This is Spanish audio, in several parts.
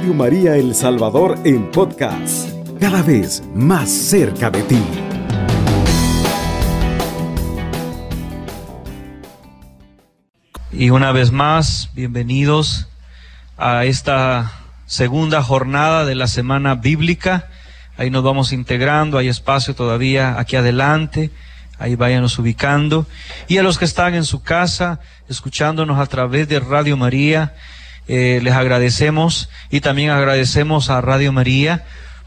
Radio María El Salvador en podcast, cada vez más cerca de ti. Y una vez más, bienvenidos a esta segunda jornada de la semana bíblica. Ahí nos vamos integrando, hay espacio todavía aquí adelante, ahí váyanos ubicando. Y a los que están en su casa, escuchándonos a través de Radio María, eh, les agradecemos y también agradecemos a Radio María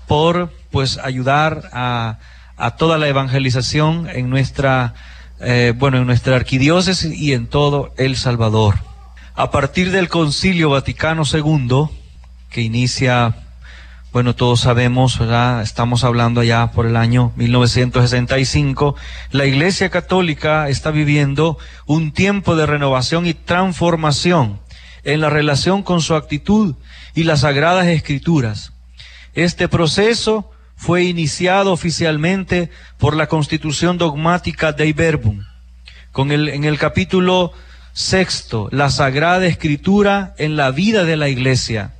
por pues ayudar a, a toda la evangelización en nuestra eh, bueno en nuestra arquidiócesis y en todo El Salvador. A partir del Concilio Vaticano II, que inicia, bueno, todos sabemos, ¿verdad? Estamos hablando allá por el año 1965, la Iglesia Católica está viviendo un tiempo de renovación y transformación en la relación con su actitud y las sagradas escrituras. Este proceso fue iniciado oficialmente por la constitución dogmática de Verbum, con el, en el capítulo sexto, la sagrada escritura en la vida de la iglesia.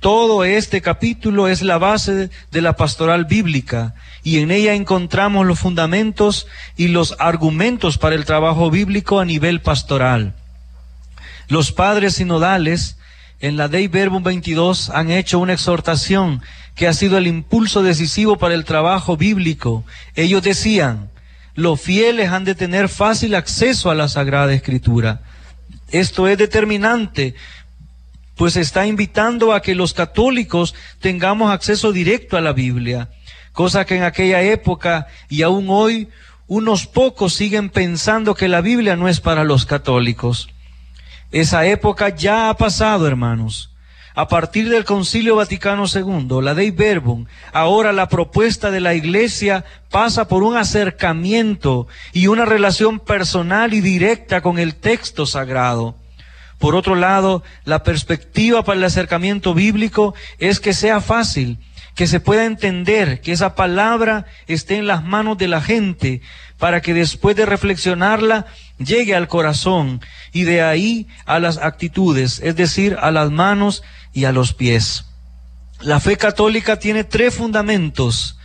Todo este capítulo es la base de la pastoral bíblica y en ella encontramos los fundamentos y los argumentos para el trabajo bíblico a nivel pastoral. Los padres sinodales en la Dei Verbum 22 han hecho una exhortación que ha sido el impulso decisivo para el trabajo bíblico. Ellos decían, los fieles han de tener fácil acceso a la Sagrada Escritura. Esto es determinante, pues está invitando a que los católicos tengamos acceso directo a la Biblia, cosa que en aquella época y aún hoy unos pocos siguen pensando que la Biblia no es para los católicos. Esa época ya ha pasado, hermanos. A partir del Concilio Vaticano II, la Dei Verbum, ahora la propuesta de la Iglesia pasa por un acercamiento y una relación personal y directa con el texto sagrado. Por otro lado, la perspectiva para el acercamiento bíblico es que sea fácil, que se pueda entender, que esa palabra esté en las manos de la gente, para que después de reflexionarla llegue al corazón y de ahí a las actitudes, es decir, a las manos y a los pies. La fe católica tiene tres fundamentos.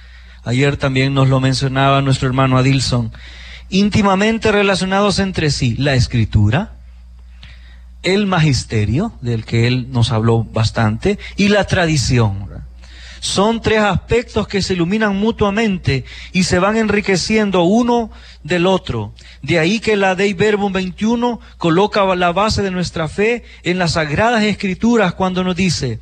Ayer también nos lo mencionaba nuestro hermano Adilson, íntimamente relacionados entre sí, la escritura, el magisterio, del que él nos habló bastante, y la tradición. Son tres aspectos que se iluminan mutuamente y se van enriqueciendo uno del otro. De ahí que la Dei Verbum 21 coloca la base de nuestra fe en las sagradas escrituras cuando nos dice,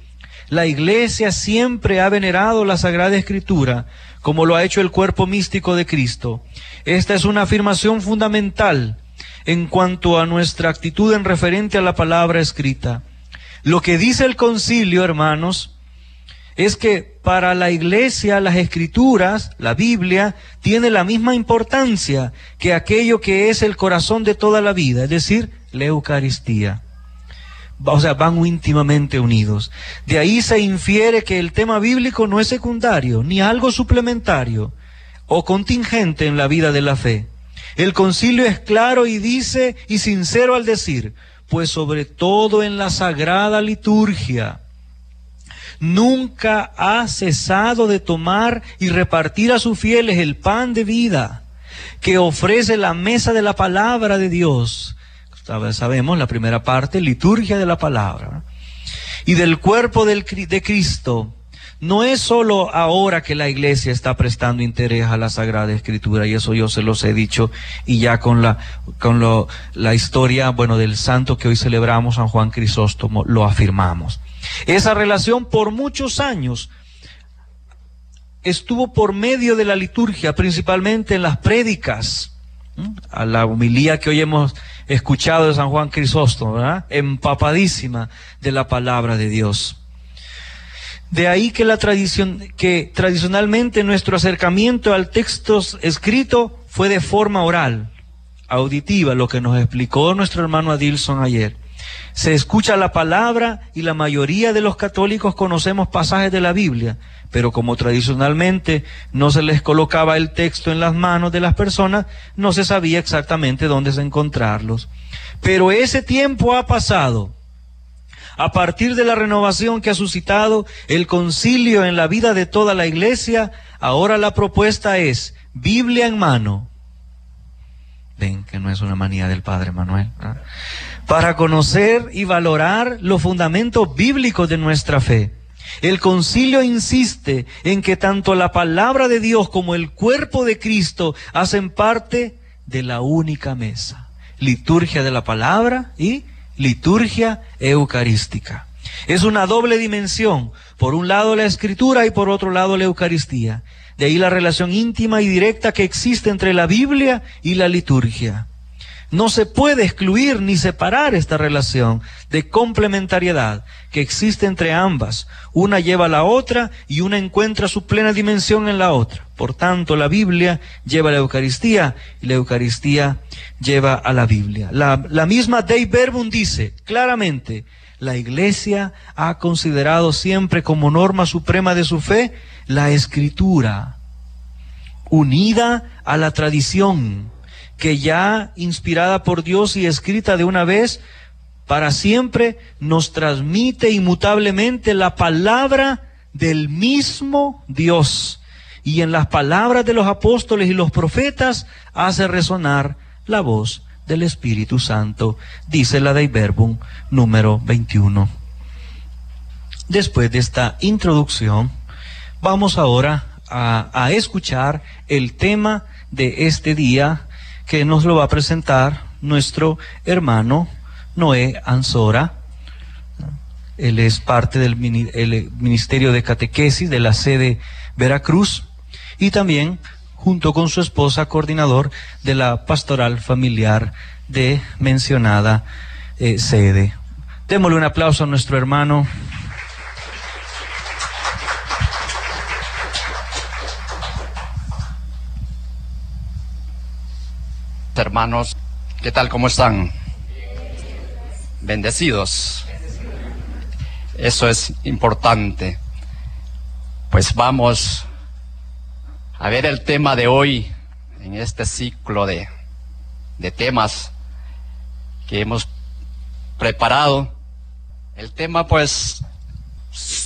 la iglesia siempre ha venerado la sagrada escritura como lo ha hecho el cuerpo místico de Cristo. Esta es una afirmación fundamental en cuanto a nuestra actitud en referente a la palabra escrita. Lo que dice el concilio, hermanos, es que para la iglesia las escrituras, la Biblia, tiene la misma importancia que aquello que es el corazón de toda la vida, es decir, la Eucaristía. O sea, van íntimamente unidos. De ahí se infiere que el tema bíblico no es secundario, ni algo suplementario o contingente en la vida de la fe. El concilio es claro y dice y sincero al decir, pues sobre todo en la sagrada liturgia, nunca ha cesado de tomar y repartir a sus fieles el pan de vida que ofrece la mesa de la palabra de Dios. Sabemos la primera parte, liturgia de la palabra. Y del cuerpo del, de Cristo. No es solo ahora que la iglesia está prestando interés a la Sagrada Escritura, y eso yo se los he dicho, y ya con la, con lo, la historia, bueno, del santo que hoy celebramos, San Juan Crisóstomo, lo afirmamos. Esa relación por muchos años estuvo por medio de la liturgia, principalmente en las prédicas, a la humilía que hoy hemos escuchado de San Juan Crisóstomo, empapadísima de la palabra de Dios. De ahí que la tradición, que tradicionalmente nuestro acercamiento al texto escrito fue de forma oral, auditiva, lo que nos explicó nuestro hermano Adilson ayer. Se escucha la palabra y la mayoría de los católicos conocemos pasajes de la Biblia, pero como tradicionalmente no se les colocaba el texto en las manos de las personas, no se sabía exactamente dónde encontrarlos. Pero ese tiempo ha pasado. A partir de la renovación que ha suscitado el concilio en la vida de toda la iglesia, ahora la propuesta es Biblia en mano. Ven que no es una manía del Padre Manuel. Para conocer y valorar los fundamentos bíblicos de nuestra fe. El concilio insiste en que tanto la palabra de Dios como el cuerpo de Cristo hacen parte de la única mesa. Liturgia de la palabra y liturgia eucarística. Es una doble dimensión. Por un lado la escritura y por otro lado la Eucaristía. De ahí la relación íntima y directa que existe entre la Biblia y la liturgia. No se puede excluir ni separar esta relación de complementariedad que existe entre ambas. Una lleva a la otra y una encuentra su plena dimensión en la otra. Por tanto, la Biblia lleva a la Eucaristía y la Eucaristía lleva a la Biblia. La, la misma Dei Verbum dice claramente, la Iglesia ha considerado siempre como norma suprema de su fe la Escritura, unida a la tradición que ya inspirada por Dios y escrita de una vez para siempre, nos transmite inmutablemente la palabra del mismo Dios. Y en las palabras de los apóstoles y los profetas hace resonar la voz del Espíritu Santo, dice la Dei Verbum número 21. Después de esta introducción, vamos ahora a, a escuchar el tema de este día que nos lo va a presentar nuestro hermano Noé Ansora. Él es parte del Ministerio de Catequesis de la sede Veracruz y también, junto con su esposa, coordinador de la pastoral familiar de mencionada eh, sede. Démosle un aplauso a nuestro hermano. Hermanos, ¿qué tal? ¿Cómo están? Bendecidos. Eso es importante. Pues vamos a ver el tema de hoy en este ciclo de, de temas que hemos preparado. El tema pues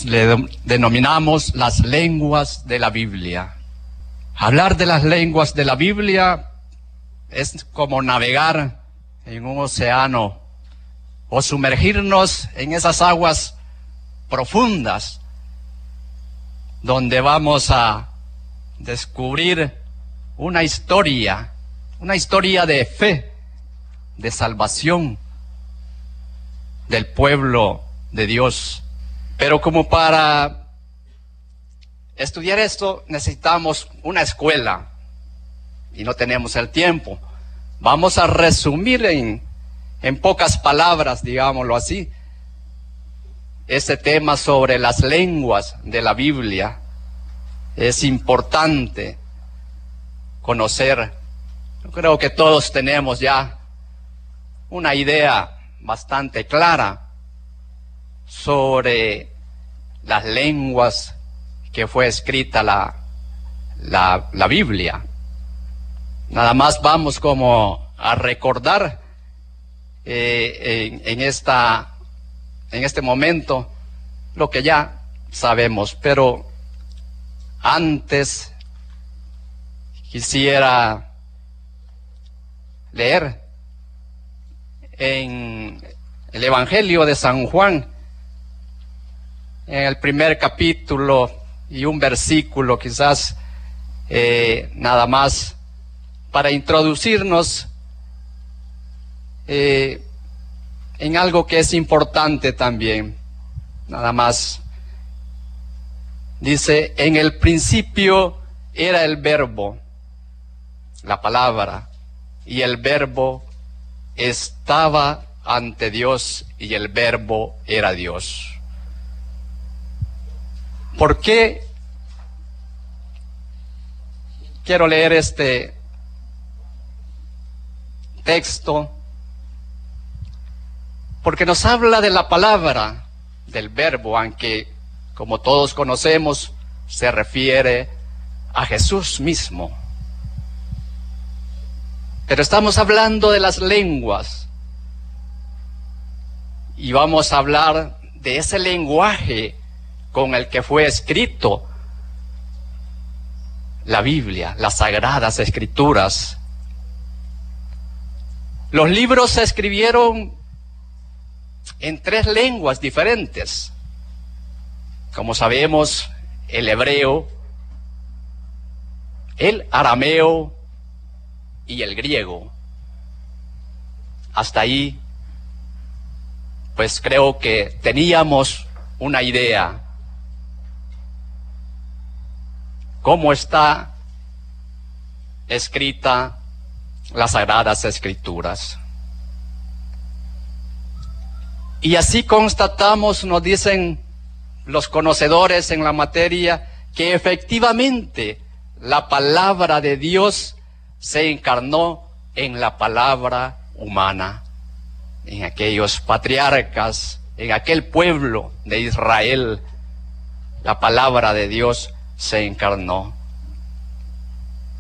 le denominamos las lenguas de la Biblia. Hablar de las lenguas de la Biblia es como navegar en un océano o sumergirnos en esas aguas profundas donde vamos a descubrir una historia, una historia de fe, de salvación del pueblo de Dios. Pero como para estudiar esto necesitamos una escuela, y no tenemos el tiempo. Vamos a resumir en, en pocas palabras, digámoslo así, este tema sobre las lenguas de la Biblia. Es importante conocer. Yo creo que todos tenemos ya una idea bastante clara sobre las lenguas que fue escrita la, la, la Biblia. Nada más vamos como a recordar eh, en, esta, en este momento lo que ya sabemos, pero antes quisiera leer en el Evangelio de San Juan, en el primer capítulo y un versículo quizás eh, nada más para introducirnos eh, en algo que es importante también. Nada más. Dice, en el principio era el verbo, la palabra, y el verbo estaba ante Dios y el verbo era Dios. ¿Por qué quiero leer este texto, porque nos habla de la palabra, del verbo, aunque como todos conocemos, se refiere a Jesús mismo. Pero estamos hablando de las lenguas y vamos a hablar de ese lenguaje con el que fue escrito la Biblia, las sagradas escrituras. Los libros se escribieron en tres lenguas diferentes. Como sabemos, el hebreo, el arameo y el griego. Hasta ahí, pues creo que teníamos una idea. ¿Cómo está escrita las sagradas escrituras? Y así constatamos, nos dicen los conocedores en la materia, que efectivamente la palabra de Dios se encarnó en la palabra humana, en aquellos patriarcas, en aquel pueblo de Israel. La palabra de Dios se encarnó.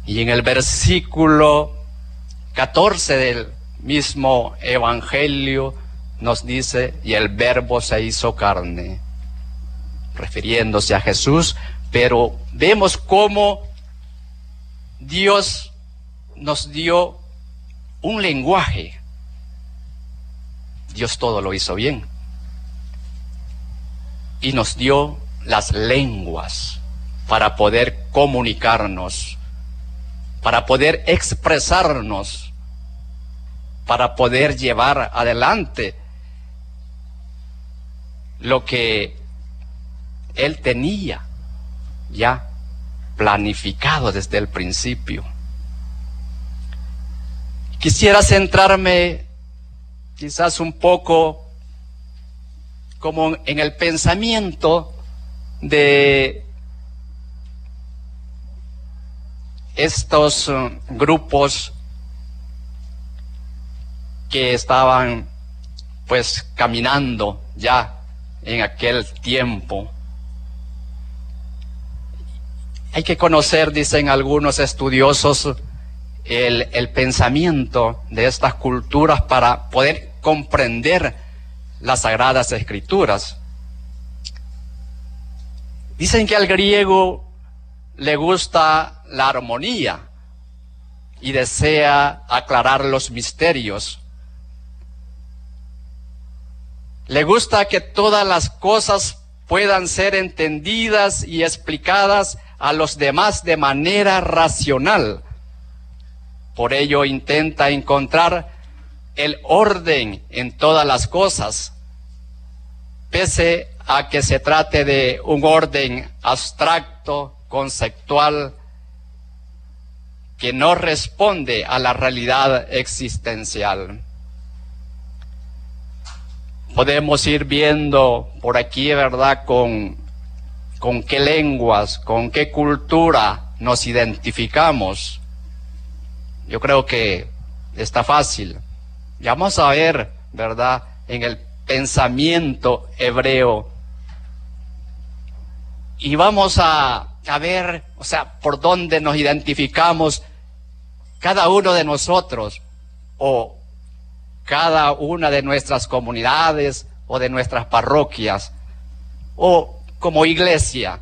Y en el versículo 14 del mismo Evangelio nos dice, y el verbo se hizo carne, refiriéndose a Jesús, pero vemos cómo Dios nos dio un lenguaje. Dios todo lo hizo bien. Y nos dio las lenguas para poder comunicarnos, para poder expresarnos, para poder llevar adelante lo que él tenía ya planificado desde el principio. Quisiera centrarme quizás un poco como en el pensamiento de estos uh, grupos que estaban pues caminando ya en aquel tiempo. Hay que conocer, dicen algunos estudiosos, el, el, pensamiento de estas culturas para poder comprender las sagradas escrituras. Dicen que al griego le gusta la armonía y desea aclarar los misterios. Le gusta que todas las cosas puedan ser entendidas y explicadas a los demás de manera racional. Por ello intenta encontrar el orden en todas las cosas, pese a que se trate de un orden abstracto, conceptual, que no responde a la realidad existencial podemos ir viendo por aquí, ¿verdad? Con, con qué lenguas, con qué cultura nos identificamos. Yo creo que está fácil. Ya vamos a ver, ¿verdad? En el pensamiento hebreo. Y vamos a, a ver, o sea, por dónde nos identificamos cada uno de nosotros o cada una de nuestras comunidades o de nuestras parroquias o como iglesia.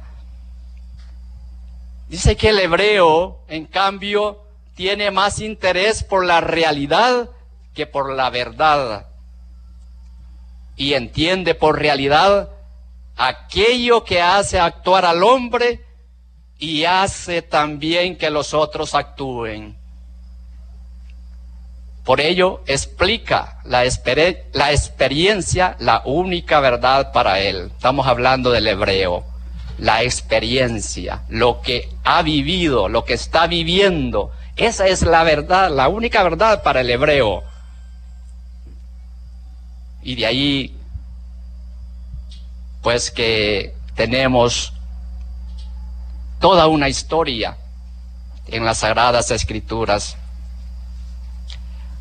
Dice que el hebreo, en cambio, tiene más interés por la realidad que por la verdad. Y entiende por realidad aquello que hace actuar al hombre y hace también que los otros actúen. Por ello explica la, la experiencia, la única verdad para él. Estamos hablando del hebreo. La experiencia, lo que ha vivido, lo que está viviendo. Esa es la verdad, la única verdad para el hebreo. Y de ahí, pues que tenemos toda una historia en las sagradas escrituras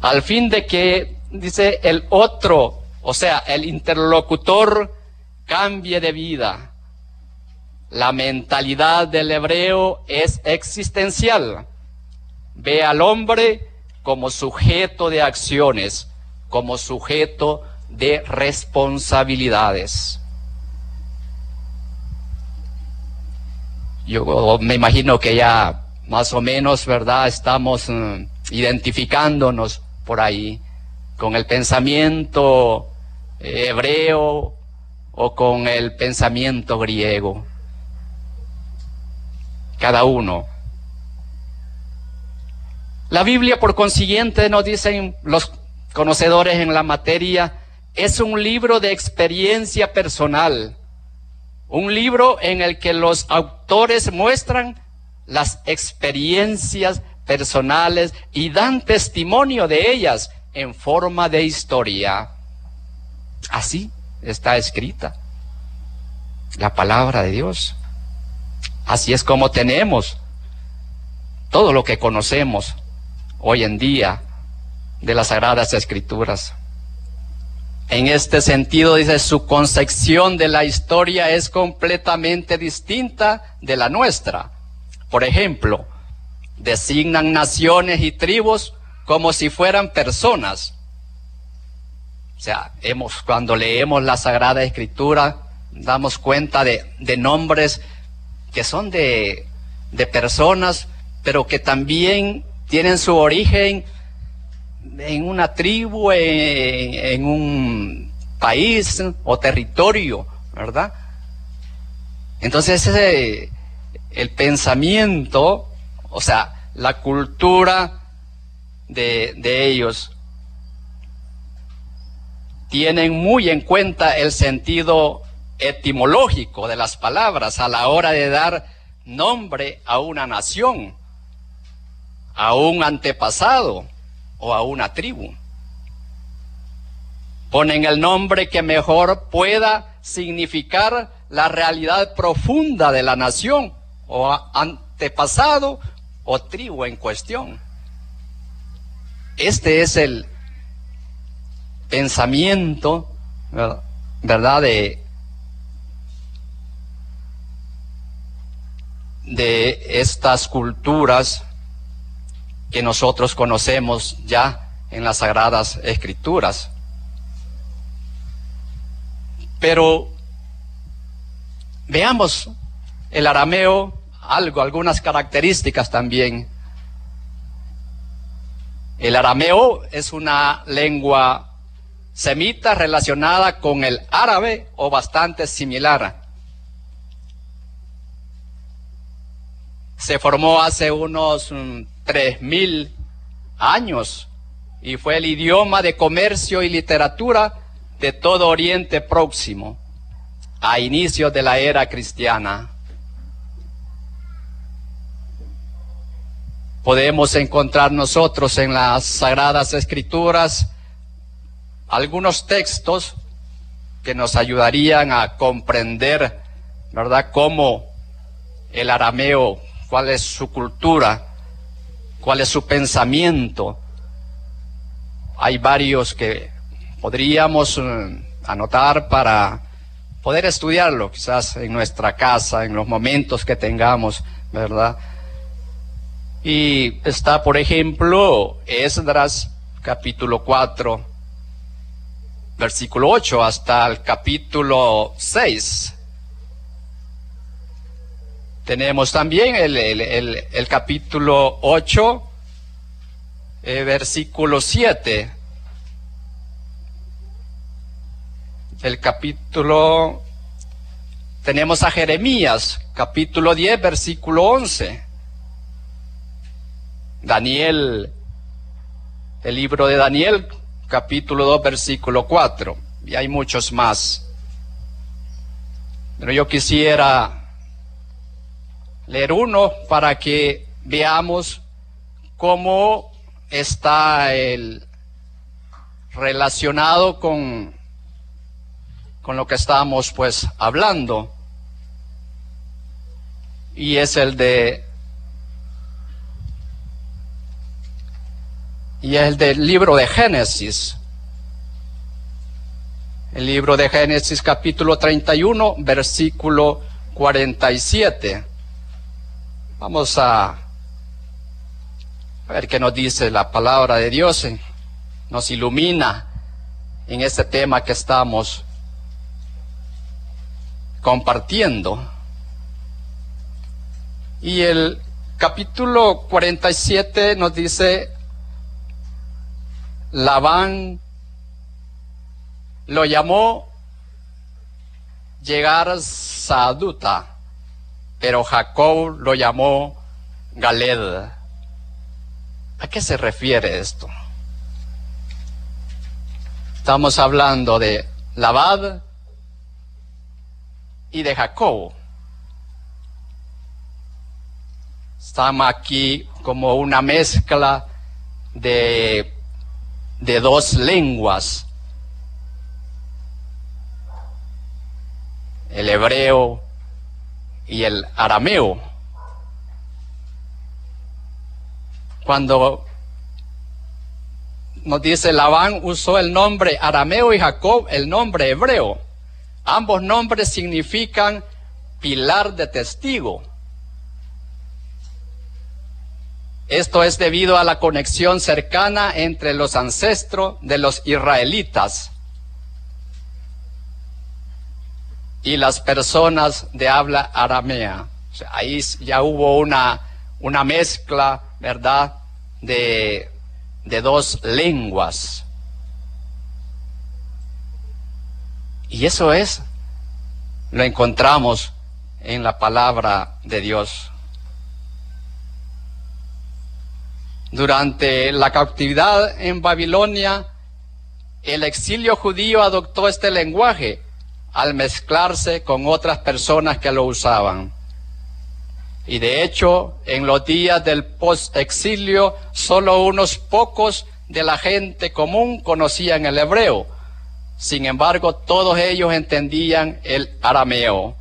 al fin de que, dice, el otro, o sea, el interlocutor, cambie de vida. La mentalidad del hebreo es existencial. Ve al hombre como sujeto de acciones, como sujeto de responsabilidades. Yo me imagino que ya más o menos, ¿verdad? Estamos mm, identificándonos por ahí con el pensamiento hebreo o con el pensamiento griego. Cada uno. La Biblia, por consiguiente, nos dicen los conocedores en la materia, es un libro de experiencia personal, un libro en el que los autores muestran las experiencias personales y dan testimonio de ellas en forma de historia. Así está escrita la palabra de Dios. Así es como tenemos todo lo que conocemos hoy en día de las Sagradas Escrituras. En este sentido, dice, su concepción de la historia es completamente distinta de la nuestra. Por ejemplo, designan naciones y tribus como si fueran personas. O sea, hemos, cuando leemos la Sagrada Escritura, damos cuenta de, de nombres que son de, de personas, pero que también tienen su origen en una tribu, en, un país o territorio, ¿verdad? Entonces el pensamiento, o sea, la cultura de, de ellos, tienen muy en cuenta el sentido etimológico de las palabras a la hora de dar nombre a una nación, a un antepasado o a una tribu. Ponen el nombre que mejor pueda significar la realidad profunda de la nación o antepasado o tribu en cuestión. Este es el pensamiento, ¿verdad? De, de estas culturas que nosotros conocemos ya en las sagradas escrituras. Pero veamos el arameo, algo, algunas características también. El arameo es una lengua semita relacionada con el árabe o bastante similar. Se formó hace unos mm, tres mil años y fue el idioma de comercio y literatura de todo Oriente Próximo a inicios de la era cristiana. Podemos encontrar nosotros en las Sagradas Escrituras algunos textos que nos ayudarían a comprender, ¿verdad?, cómo el arameo, cuál es su cultura, cuál es su pensamiento. Hay varios que podríamos eh, anotar para poder estudiarlo, quizás en nuestra casa, en los momentos que tengamos, ¿verdad? Y está, por ejemplo, Esdras, capítulo 4, versículo 8, hasta el capítulo 6. Tenemos también el, capítulo 8, eh, versículo 7. El capítulo, tenemos a Jeremías, capítulo 10, versículo 11. Daniel, el libro de Daniel, capítulo 2, versículo 4. Y hay muchos más. Pero yo quisiera leer uno para que veamos cómo está el relacionado con, con lo que estamos pues hablando. Y es el de y es el del libro de Génesis. El libro de Génesis capítulo 31, versículo 47. Vamos a, ver qué nos dice la palabra de Dios, nos ilumina en este tema que estamos compartiendo. Y el capítulo 47 nos dice, Labán lo llamó llegar Saduta, pero Jacob lo llamó Galed. ¿A qué se refiere esto? Estamos hablando de Labad y de Jacob. Estamos aquí como una mezcla de, de dos lenguas. El hebreo y el arameo. Cuando nos dice Labán usó el nombre arameo y Jacob el nombre hebreo. Ambos nombres significan pilar de testigo. Esto es debido a la conexión cercana entre los ancestros de los israelitas y las personas de habla aramea. ahí ya hubo una, una mezcla, ¿verdad?, de, de dos lenguas. Y eso es, lo encontramos en la palabra de Dios. Durante la cautividad en Babilonia, el exilio judío adoptó este lenguaje al mezclarse con otras personas que lo usaban. Y de hecho, en los días del post-exilio, solo unos pocos de la gente común conocían el hebreo. Sin embargo, todos ellos entendían el arameo.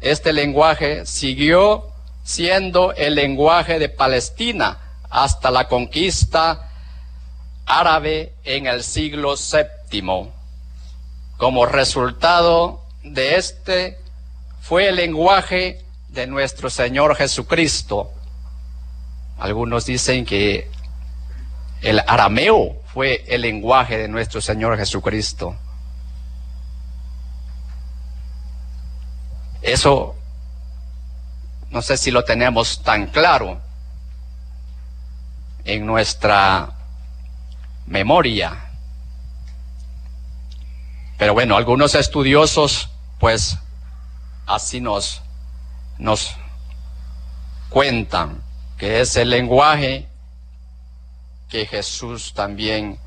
Este lenguaje siguió siendo el lenguaje de Palestina hasta la conquista árabe en el siglo VII. Como resultado de este fue el lenguaje de nuestro Señor Jesucristo. Algunos dicen que el arameo fue el lenguaje de nuestro Señor Jesucristo. Eso no sé si lo tenemos tan claro en nuestra memoria. Pero bueno, algunos estudiosos pues así nos nos cuentan que es el lenguaje que Jesús también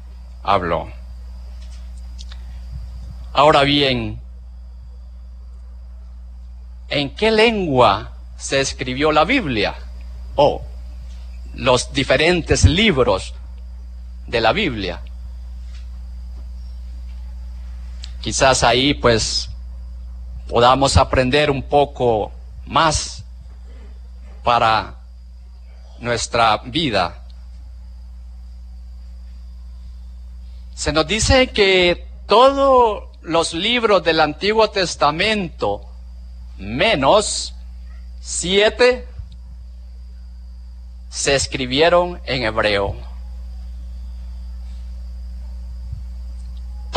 habló. Ahora bien, ¿en qué lengua se escribió la Biblia? O los diferentes libros de la Biblia. Quizás ahí pues podamos aprender un poco más para nuestra vida. Se nos dice que todos los libros del Antiguo Testamento, menos siete, se escribieron en hebreo.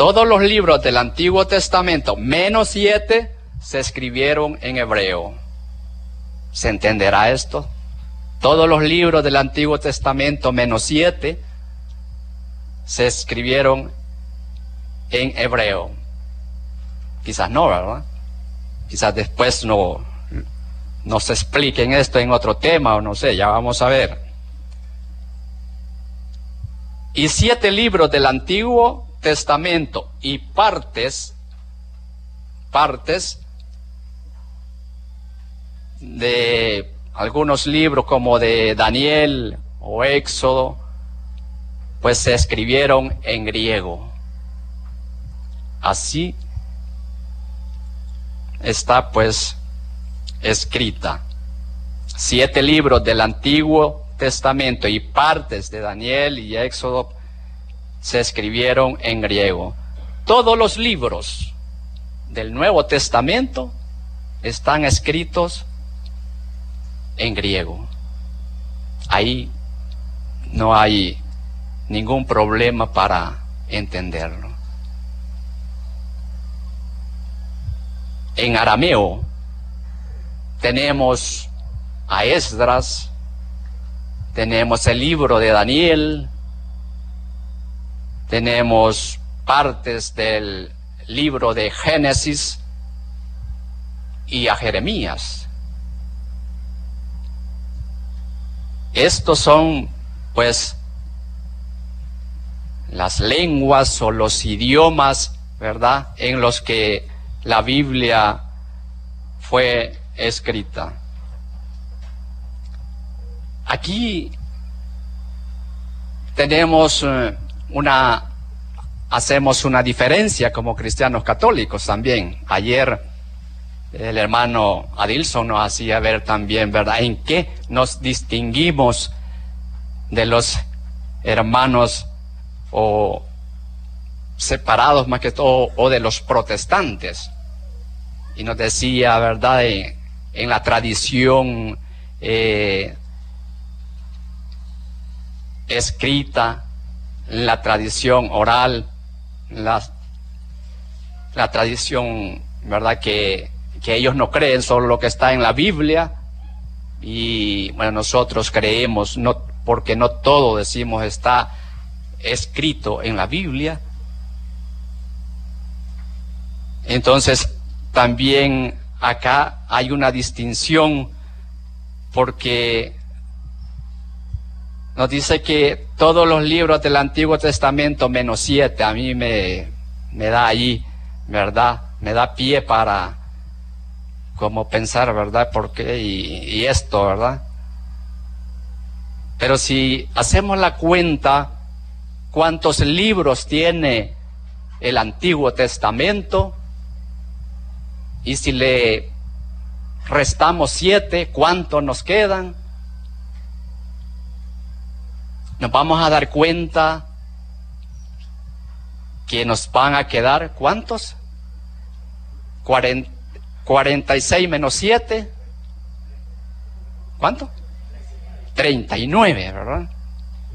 Todos los libros del Antiguo Testamento, menos siete, se escribieron en hebreo. ¿Se entenderá esto? Todos los libros del Antiguo Testamento, menos siete, se escribieron en hebreo. Quizás no, ¿verdad? Quizás después no nos expliquen esto en otro tema o no sé, ya vamos a ver. Y siete libros del Antiguo Testamento y partes, partes de algunos libros como de Daniel o Éxodo, pues se escribieron en griego. Así está pues escrita. Siete libros del Antiguo Testamento y partes de Daniel y Éxodo se escribieron en griego. Todos los libros del Nuevo Testamento están escritos en griego. Ahí no hay ningún problema para entenderlo. En arameo tenemos a Esdras, tenemos el libro de Daniel, tenemos partes del libro de Génesis y a Jeremías. Estos son, pues, las lenguas o los idiomas, ¿verdad?, en los que la Biblia fue escrita. Aquí tenemos eh, una, hacemos una diferencia como cristianos católicos también. Ayer el hermano Adilson nos hacía ver también, ¿verdad?, en qué nos distinguimos de los hermanos o separados más que todo, o de los protestantes. Y nos decía, ¿verdad?, en, la tradición eh, escrita, la tradición oral, la, la tradición, ¿verdad?, que, que ellos no creen solo lo que está en la Biblia. Y bueno, nosotros creemos, no, porque no todo decimos está escrito en la Biblia. Entonces, también acá hay una distinción porque nos dice que todos los libros del Antiguo Testamento menos siete, a mí me, me da ahí, ¿verdad? Me da pie para como pensar, ¿verdad? ¿Por qué? Y, y esto, ¿verdad? Pero si hacemos la cuenta, ¿cuántos libros tiene el Antiguo Testamento? Y si le restamos siete, ¿cuántos nos quedan? Nos vamos a dar cuenta que nos van a quedar, ¿cuántos? 46 menos 7. ¿Cuánto? 39, ¿verdad?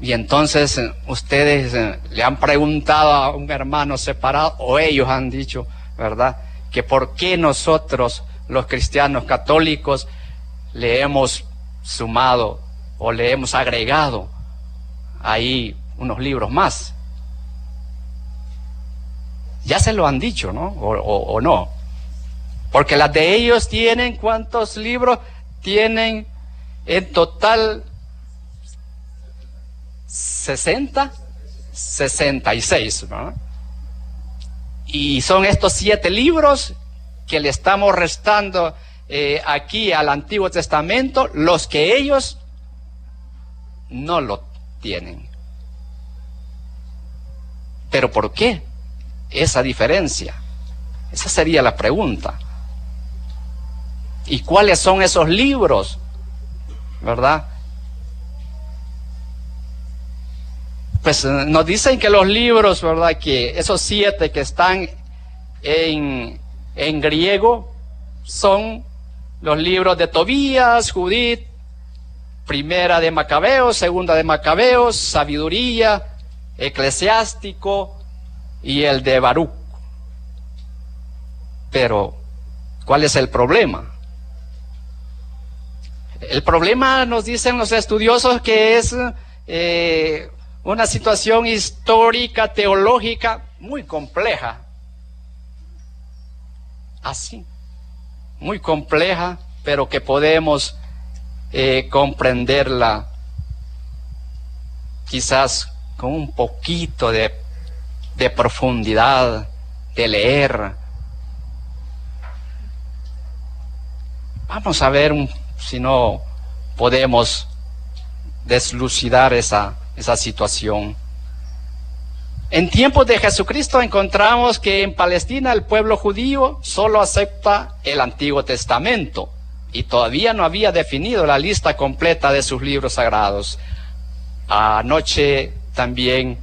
Y entonces eh, ustedes eh, le han preguntado a un hermano separado, o ellos han dicho, ¿verdad? que por qué nosotros, los cristianos católicos, le hemos sumado o le hemos agregado ahí unos libros más. Ya se lo han dicho, ¿no? O, no. Porque las de ellos tienen, ¿cuántos libros? Tienen en total 60, 66, ¿no? Y son estos siete libros que le estamos restando eh, aquí al Antiguo Testamento, los que ellos no lo tienen. Pero ¿por qué esa diferencia? Esa sería la pregunta. ¿Y cuáles son esos libros? ¿Verdad? pues eh, nos dicen que los libros, ¿verdad? Que esos siete que están en, en griego son los libros de Tobías, Judith, primera de Macabeos, segunda de Macabeos, sabiduría, eclesiástico y el de Baruch. Pero, ¿cuál es el problema? El problema nos dicen los estudiosos que es eh, una situación histórica, teológica muy compleja. Así, muy compleja, pero que podemos eh, comprenderla quizás con un poquito de, de profundidad, de leer. Vamos a ver si no podemos deslucidar esa esa situación. En tiempos de Jesucristo encontramos que en Palestina el pueblo judío solo acepta el Antiguo Testamento y todavía no había definido la lista completa de sus libros sagrados. Anoche también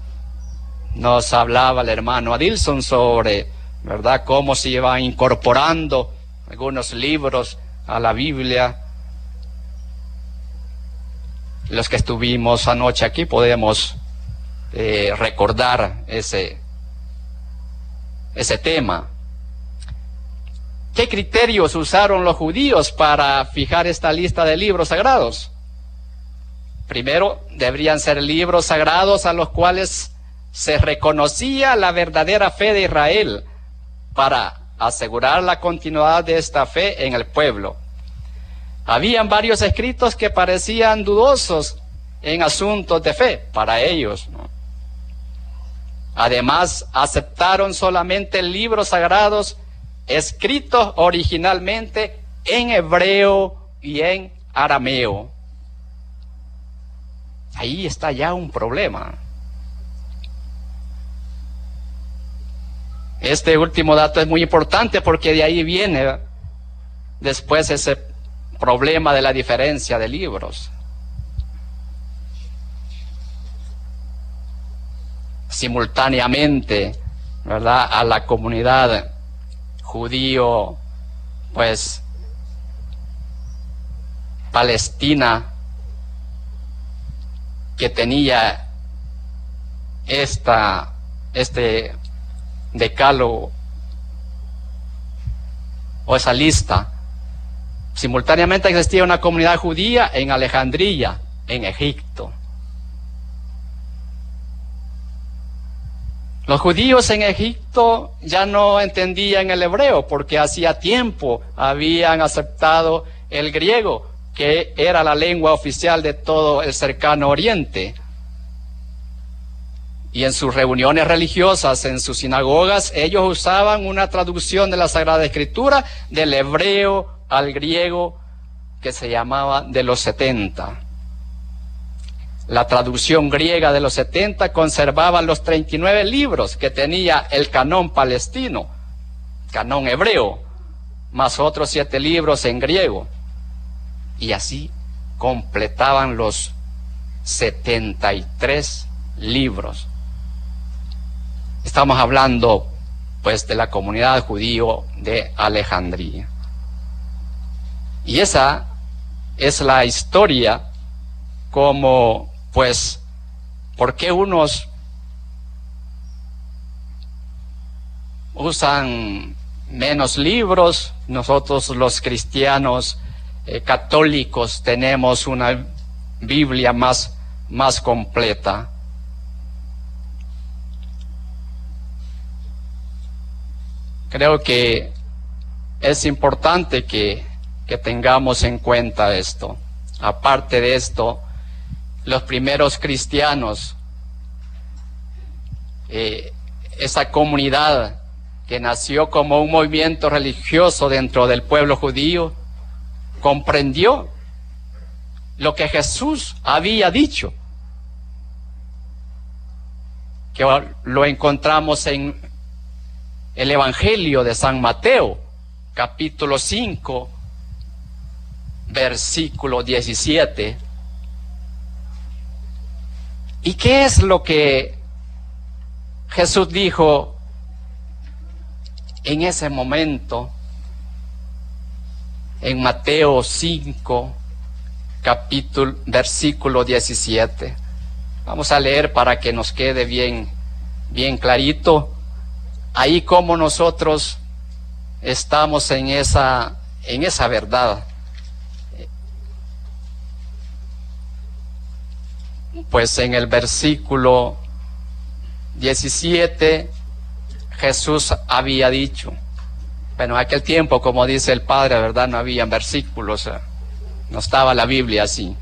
nos hablaba el hermano Adilson sobre, ¿verdad?, cómo se iban incorporando algunos libros a la Biblia los que estuvimos anoche aquí podemos eh, recordar ese, ese tema. ¿Qué criterios usaron los judíos para fijar esta lista de libros sagrados? Primero, deberían ser libros sagrados a los cuales se reconocía la verdadera fe de Israel para asegurar la continuidad de esta fe en el pueblo. Habían varios escritos que parecían dudosos en asuntos de fe para ellos. Además, aceptaron solamente libros sagrados escritos originalmente en hebreo y en arameo. Ahí está ya un problema. Este último dato es muy importante porque de ahí viene después ese problema de la diferencia de libros. Simultáneamente, ¿verdad? A la comunidad judío, pues, palestina, que tenía esta, este decálogo o esa lista. Simultáneamente existía una comunidad judía en Alejandría, en Egipto. Los judíos en Egipto ya no entendían el hebreo porque hacía tiempo habían aceptado el griego, que era la lengua oficial de todo el cercano oriente. Y en sus reuniones religiosas, en sus sinagogas, ellos usaban una traducción de la Sagrada Escritura del hebreo al griego que se llamaba de los setenta. La traducción griega de los 70 conservaba los 39 libros que tenía el canón palestino, canón hebreo, más otros siete libros en griego. Y así completaban los 73 libros. Estamos hablando pues de la comunidad judío de Alejandría. Y esa es la historia como pues, ¿por qué unos usan menos libros? Nosotros los cristianos eh, católicos tenemos una Biblia más, más completa. Creo que es importante que, que tengamos en cuenta esto. Aparte de esto, los primeros cristianos, eh, esa comunidad que nació como un movimiento religioso dentro del pueblo judío, comprendió lo que Jesús había dicho, que lo encontramos en el Evangelio de San Mateo, capítulo 5, versículo 17 ¿Y qué es lo que Jesús dijo en ese momento? En Mateo 5, capítulo, versículo 17. Vamos a leer para que nos quede bien, bien clarito. Ahí como nosotros estamos en esa, en esa verdad. Pues en el versículo 17 Jesús había dicho, bueno, en aquel tiempo, como dice el Padre, ¿verdad? No había versículos, no estaba la Biblia así.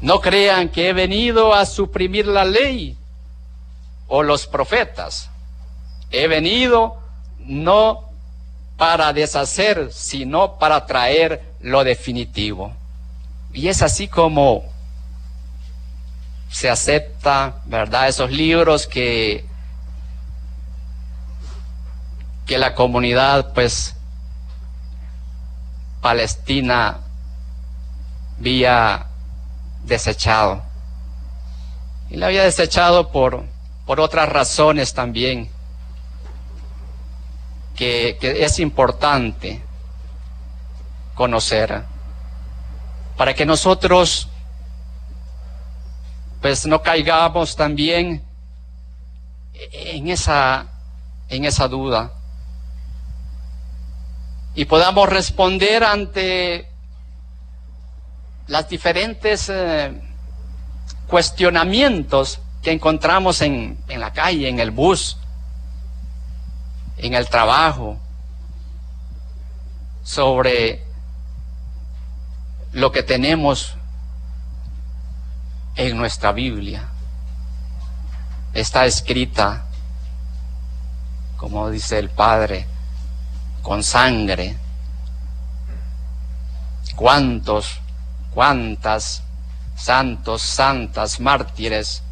No crean que he venido a suprimir la ley o los profetas. He venido no para deshacer, sino para traer lo definitivo. Y es así como se acepta, ¿verdad? Esos libros que, que la comunidad, pues, palestina había desechado. Y la había desechado por, por otras razones también, que, que es importante conocer, para que nosotros pues no caigamos también en esa, en esa duda. y podamos responder ante las diferentes eh, cuestionamientos que encontramos en, en la calle, en el bus, en el trabajo, sobre lo que tenemos en nuestra Biblia. Está escrita, como dice el Padre, con sangre. ¿Cuántos, cuántas santos, santas, mártires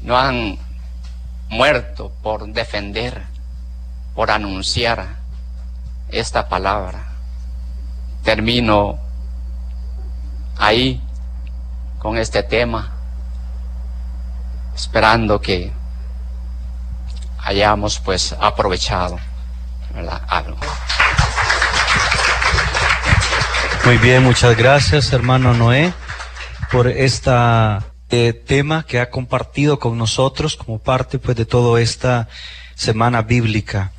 no han muerto por defender, por anunciar esta palabra? Termino ahí con este tema, esperando que hayamos pues aprovechado algo. Muy bien, muchas gracias hermano Noé por esta eh, tema que ha compartido con nosotros como parte pues de toda esta semana bíblica.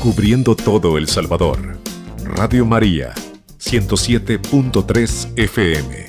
Cubriendo todo El Salvador. Radio María, 107.3 FM.